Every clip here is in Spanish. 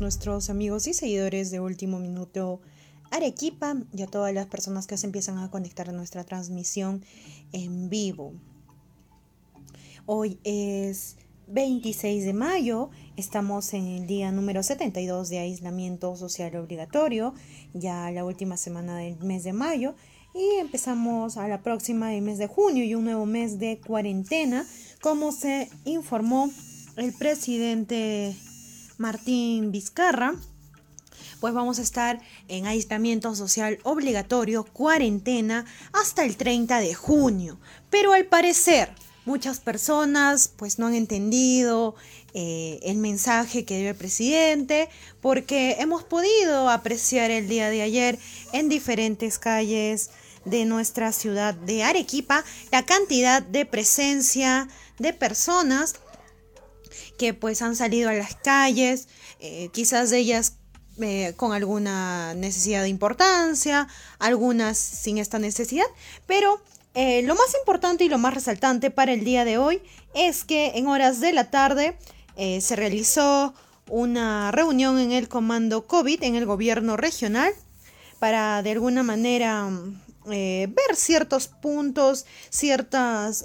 nuestros amigos y seguidores de Último Minuto Arequipa y a todas las personas que se empiezan a conectar a nuestra transmisión en vivo. Hoy es 26 de mayo, estamos en el día número 72 de aislamiento social obligatorio, ya la última semana del mes de mayo, y empezamos a la próxima del mes de junio y un nuevo mes de cuarentena, como se informó el presidente Martín Vizcarra, pues vamos a estar en aislamiento social obligatorio, cuarentena, hasta el 30 de junio. Pero al parecer, muchas personas pues no han entendido eh, el mensaje que dio el presidente, porque hemos podido apreciar el día de ayer en diferentes calles de nuestra ciudad de Arequipa la cantidad de presencia de personas que pues han salido a las calles, eh, quizás ellas eh, con alguna necesidad de importancia, algunas sin esta necesidad, pero eh, lo más importante y lo más resaltante para el día de hoy es que en horas de la tarde se realizó una reunión en el comando COVID en el gobierno regional para de alguna manera ver ciertos puntos, ciertos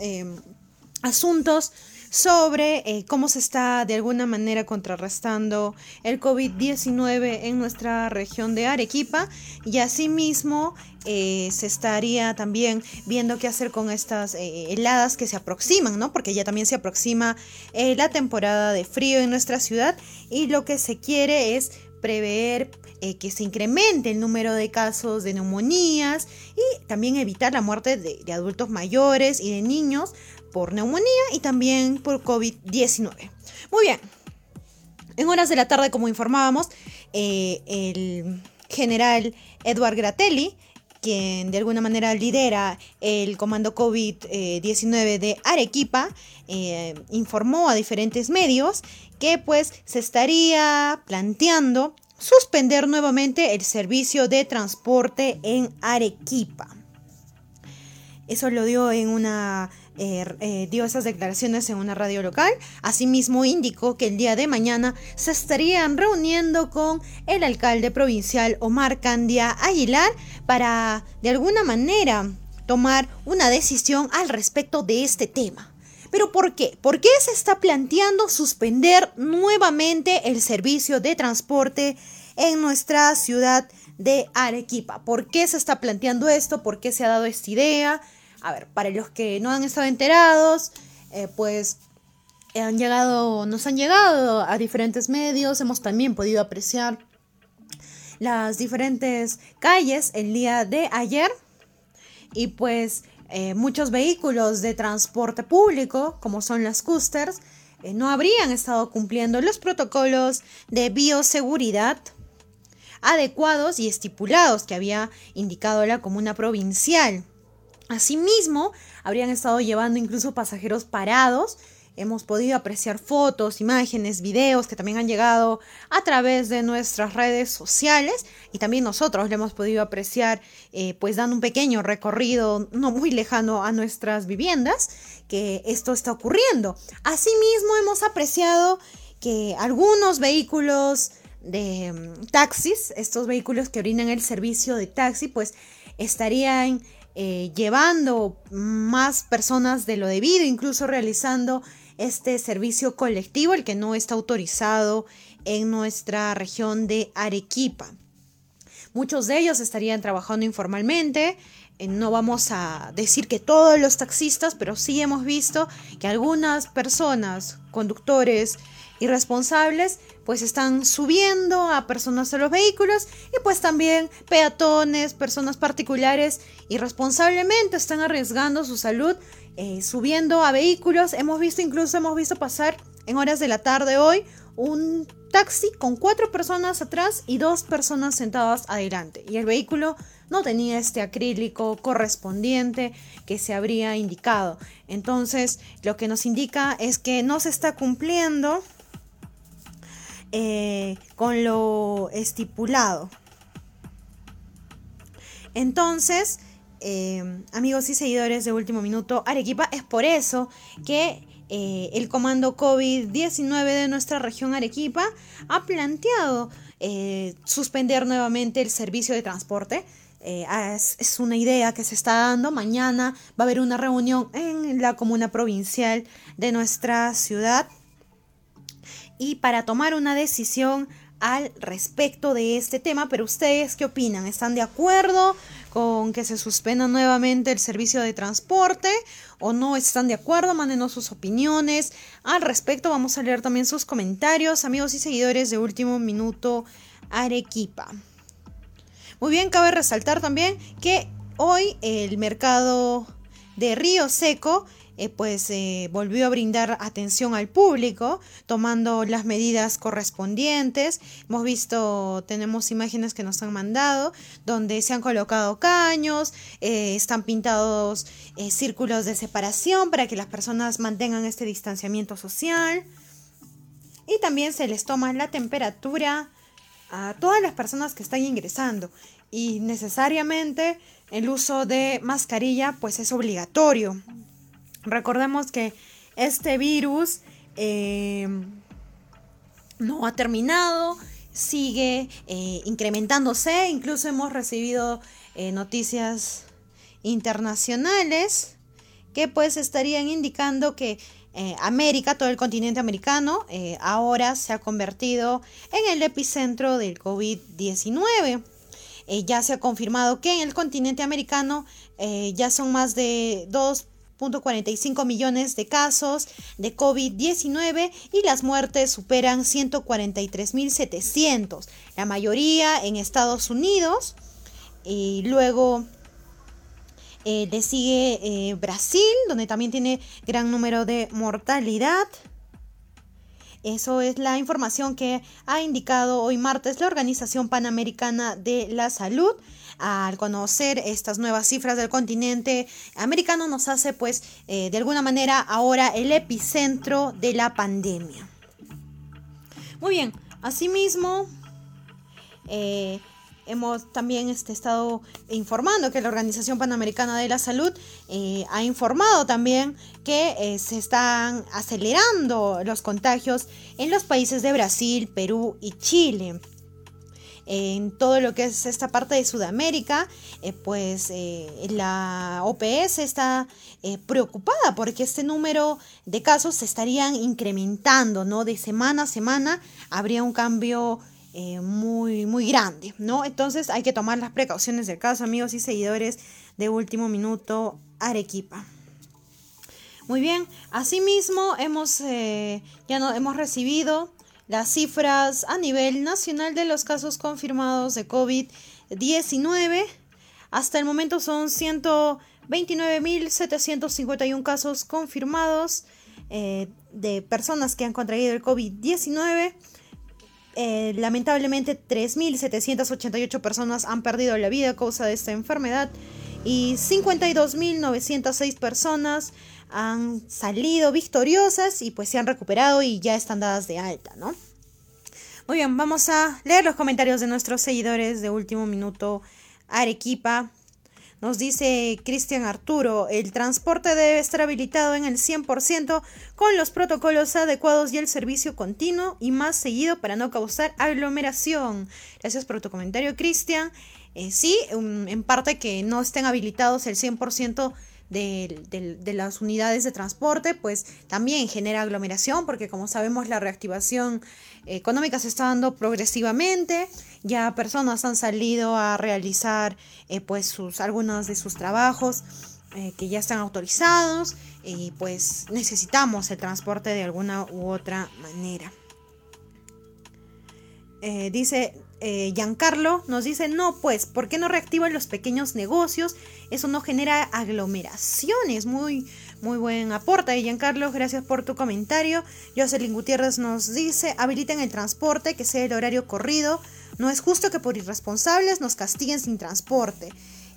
asuntos sobre eh, cómo se está de alguna manera contrarrestando el COVID-19 en nuestra región de Arequipa y asimismo eh, se estaría también viendo qué hacer con estas eh, heladas que se aproximan, ¿no? Porque ya también se aproxima la temporada de frío en nuestra ciudad y lo que se quiere es prever que se incremente el número de casos de neumonías y también evitar la muerte de adultos mayores y de niños por neumonía y también por COVID-19. Muy bien. En horas de la tarde, como informábamos, eh, el general Edward Gratelli, quien de alguna manera lidera el comando COVID-19 de Arequipa, eh, informó a diferentes medios que pues se estaría planteando suspender nuevamente el servicio de transporte en Arequipa. Eso lo dio en una eh, eh, dio esas declaraciones en una radio local. Asimismo, indicó que el día de mañana se estarían reuniendo con el alcalde provincial Omar Candia Aguilar para, de alguna manera, tomar una decisión al respecto de este tema. ¿Pero por qué? ¿Por qué se está planteando suspender nuevamente el servicio de transporte en nuestra ciudad de Arequipa? ¿Por qué se está planteando esto? ¿Por qué se ha dado esta idea? A ver, para los que no han estado enterados, eh, pues han llegado, nos han llegado a diferentes medios, hemos también podido apreciar las diferentes calles el día de ayer y pues eh, muchos vehículos de transporte público, como son las coasters, eh, no habrían estado cumpliendo los protocolos de bioseguridad adecuados y estipulados que había indicado la comuna provincial. Asimismo, habrían estado llevando incluso pasajeros parados. Hemos podido apreciar fotos, imágenes, videos que también han llegado a través de nuestras redes sociales y también nosotros le hemos podido apreciar eh, pues dando un pequeño recorrido no muy lejano a nuestras viviendas que esto está ocurriendo. Asimismo hemos apreciado que algunos vehículos de mm, taxis, estos vehículos que orinan el servicio de taxi, pues estarían eh, llevando más personas de lo debido, incluso realizando este servicio colectivo, el que no está autorizado en nuestra región de Arequipa. Muchos de ellos estarían trabajando informalmente. Eh, no vamos a decir que todos los taxistas, pero sí hemos visto que algunas personas, conductores, irresponsables pues están subiendo a personas de los vehículos y pues también peatones, personas particulares irresponsablemente están arriesgando su salud eh, subiendo a vehículos. Hemos visto incluso, hemos visto pasar en horas de la tarde hoy un taxi con cuatro personas atrás y dos personas sentadas adelante y el vehículo no tenía este acrílico correspondiente que se habría indicado. Entonces, lo que nos indica es que no se está cumpliendo eh, con lo estipulado. Entonces, eh, amigos y seguidores de Último Minuto Arequipa, es por eso que eh, el comando COVID-19 de nuestra región Arequipa ha planteado eh, suspender nuevamente el servicio de transporte. Eh, es, es, una idea que se está dando. Mañana va a haber una reunión en la comuna provincial de nuestra ciudad. Y para tomar una decisión al respecto de este tema, pero ustedes qué opinan? ¿Están de acuerdo con que se suspenda nuevamente el servicio de transporte o no están de acuerdo? Mándenos sus opiniones al respecto. Vamos a leer también sus comentarios, amigos y seguidores de Último Minuto Arequipa. Muy bien, cabe resaltar también que hoy el mercado de Río Seco eh, pues eh, volvió a brindar atención al público, tomando las medidas correspondientes. Hemos visto, tenemos imágenes que nos han mandado, donde se han colocado caños, eh, están pintados círculos de separación para que las personas mantengan este distanciamiento social. Y también se les toma la temperatura a todas las personas que están ingresando. Y necesariamente el uso de mascarilla pues es obligatorio. Recordemos que este virus eh, no ha terminado, sigue eh, incrementándose, incluso hemos recibido eh, noticias internacionales que pues estarían indicando que América, todo el continente americano, ahora se ha convertido en el epicentro del COVID-19. ya se ha confirmado que en el continente americano ya son más de 2 45 millones de casos de COVID-19 y las muertes superan 143.700, la mayoría en Estados Unidos. Y luego eh, le sigue eh, Brasil, donde también tiene gran número de mortalidad. Eso es la información que ha indicado hoy martes la Organización Panamericana de la Salud. Al conocer estas nuevas cifras del continente americano nos hace pues eh, de alguna manera ahora el epicentro de la pandemia. Muy bien, asimismo... Eh, hemos también este, estado informando que la Organización Panamericana de la Salud eh, ha informado también que eh, se están acelerando los contagios en los países de Brasil, Perú y Chile. En todo lo que es esta parte de Sudamérica, eh, pues la OPS está preocupada porque este número de casos se estarían incrementando, ¿no? De semana a semana habría un cambio eh, muy, muy grande, ¿no? Entonces hay que tomar las precauciones del caso, amigos y seguidores de Último Minuto Arequipa. Muy bien, asimismo hemos, eh, ya no, hemos recibido las cifras a nivel nacional de los casos confirmados de COVID-19. Hasta el momento son 129.751 casos confirmados eh, de personas que han contraído el COVID-19. Eh, lamentablemente 3.788 personas han perdido la vida a causa de esta enfermedad y 52.906 personas han salido victoriosas y pues se han recuperado y ya están dadas de alta, ¿no? Muy bien, vamos a leer los comentarios de nuestros seguidores de último minuto Arequipa. Nos dice Cristian Arturo, el transporte debe estar habilitado en el 100% con los protocolos adecuados y el servicio continuo y más seguido para no causar aglomeración. Gracias por tu comentario, Cristian. Eh, sí, en parte que no estén habilitados el 100% de, de, las unidades de transporte, pues también genera aglomeración, porque como sabemos la reactivación económica se está dando progresivamente, ya personas han salido a realizar eh, pues sus, algunos de sus trabajos eh, que ya están autorizados y pues necesitamos el transporte de alguna u otra manera. Eh, dice eh, Giancarlo, nos dice, no, pues, ¿por qué no reactivan los pequeños negocios? Eso no genera aglomeraciones. Muy, muy buen aporte, Giancarlo, gracias por tu comentario. Jocelyn Gutiérrez nos dice, habiliten el transporte, que sea el horario corrido. No es justo que por irresponsables nos castiguen sin transporte.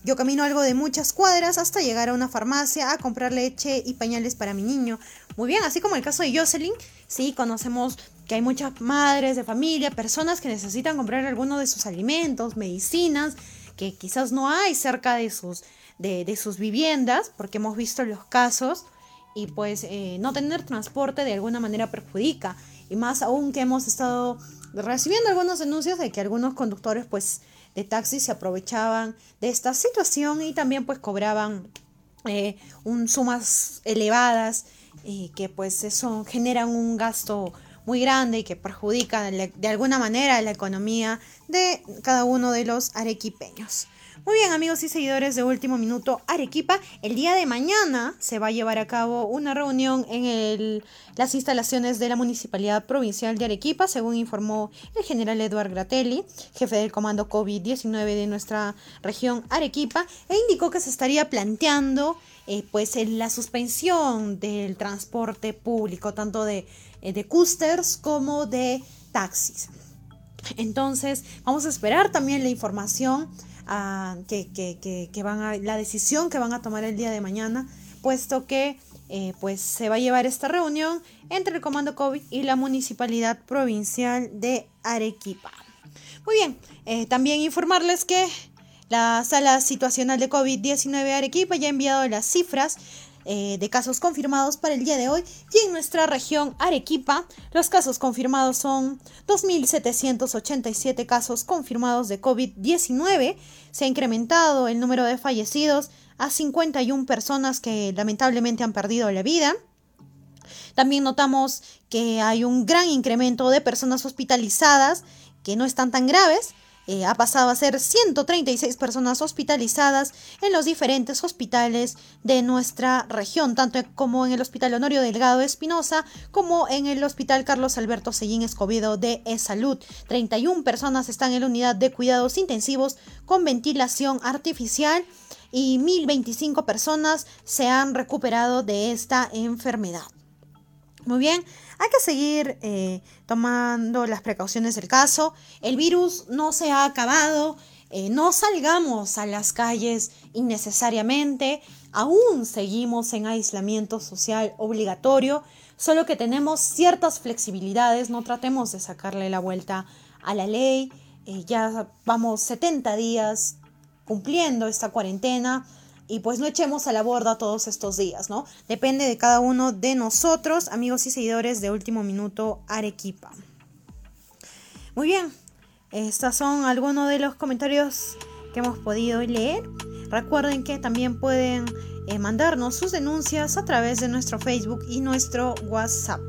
Yo camino algo de muchas cuadras hasta llegar a una farmacia a comprar leche y pañales para mi niño. Muy bien, así como el caso de Jocelyn, sí, conocemos que hay muchas madres de familia, personas que necesitan comprar alguno de sus alimentos, medicinas, que quizás no hay cerca de sus, de, sus viviendas, porque hemos visto los casos y pues eh, no tener transporte de alguna manera perjudica. Y más aún que hemos estado recibiendo algunos denuncias de que algunos conductores pues de taxis se aprovechaban de esta situación y también pues cobraban eh, un, sumas elevadas y que pues eso generan un gasto muy grande y que perjudica de alguna manera la economía de cada uno de los arequipeños. Muy bien amigos y seguidores de Último Minuto Arequipa, el día de mañana se va a llevar a cabo una reunión en las instalaciones de la Municipalidad Provincial de Arequipa, según informó el general Eduard Gratelli, jefe del Comando COVID-19 de nuestra región Arequipa, e indicó que se estaría planteando eh, pues la suspensión del transporte público, tanto de, de coasters como de taxis. Entonces, vamos a esperar también la información que, van a, la decisión que van a tomar el día de mañana, puesto que eh, pues se va a llevar esta reunión entre el Comando COVID y la Municipalidad Provincial de Arequipa. Muy bien, eh, también informarles que la Sala Situacional de COVID-19 Arequipa ya ha enviado las cifras eh, de casos confirmados para el día de hoy y en nuestra región Arequipa los casos confirmados son 2.787 casos confirmados de COVID-19. Se ha incrementado el número de fallecidos a 51 personas que lamentablemente han perdido la vida. También notamos que hay un gran incremento de personas hospitalizadas que no están tan graves eh, ha pasado a ser 136 personas hospitalizadas en los diferentes hospitales de nuestra región, tanto como en el Hospital Honorio Delgado Espinosa como en el Hospital Carlos Alberto Sellín Escobedo de E-Salud. 31 personas están en la unidad de cuidados intensivos con ventilación artificial y 1025 personas se han recuperado de esta enfermedad. Muy bien, hay que seguir eh, tomando las precauciones del caso. El virus no se ha acabado. Eh, no salgamos a las calles innecesariamente. Aún seguimos en aislamiento social obligatorio. Solo que tenemos ciertas flexibilidades. No tratemos de sacarle la vuelta a la ley. Eh, ya vamos 70 días cumpliendo esta cuarentena y pues no echemos a la borda todos estos días, ¿no? Depende de cada uno de nosotros, amigos y seguidores de Último Minuto Arequipa. Muy bien, estos son algunos de los comentarios que hemos podido leer. Recuerden que también pueden eh, mandarnos sus denuncias a través de nuestro Facebook y nuestro WhatsApp.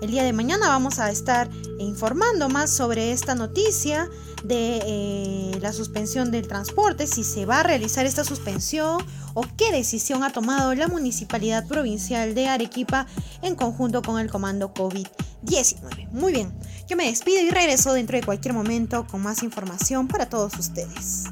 El día de mañana vamos a estar informando más sobre esta noticia de eh, la suspensión del transporte, si se va a realizar esta suspensión o qué decisión ha tomado la Municipalidad Provincial de Arequipa en conjunto con el Comando COVID-19. Muy bien, yo me despido y regreso dentro de cualquier momento con más información para todos ustedes.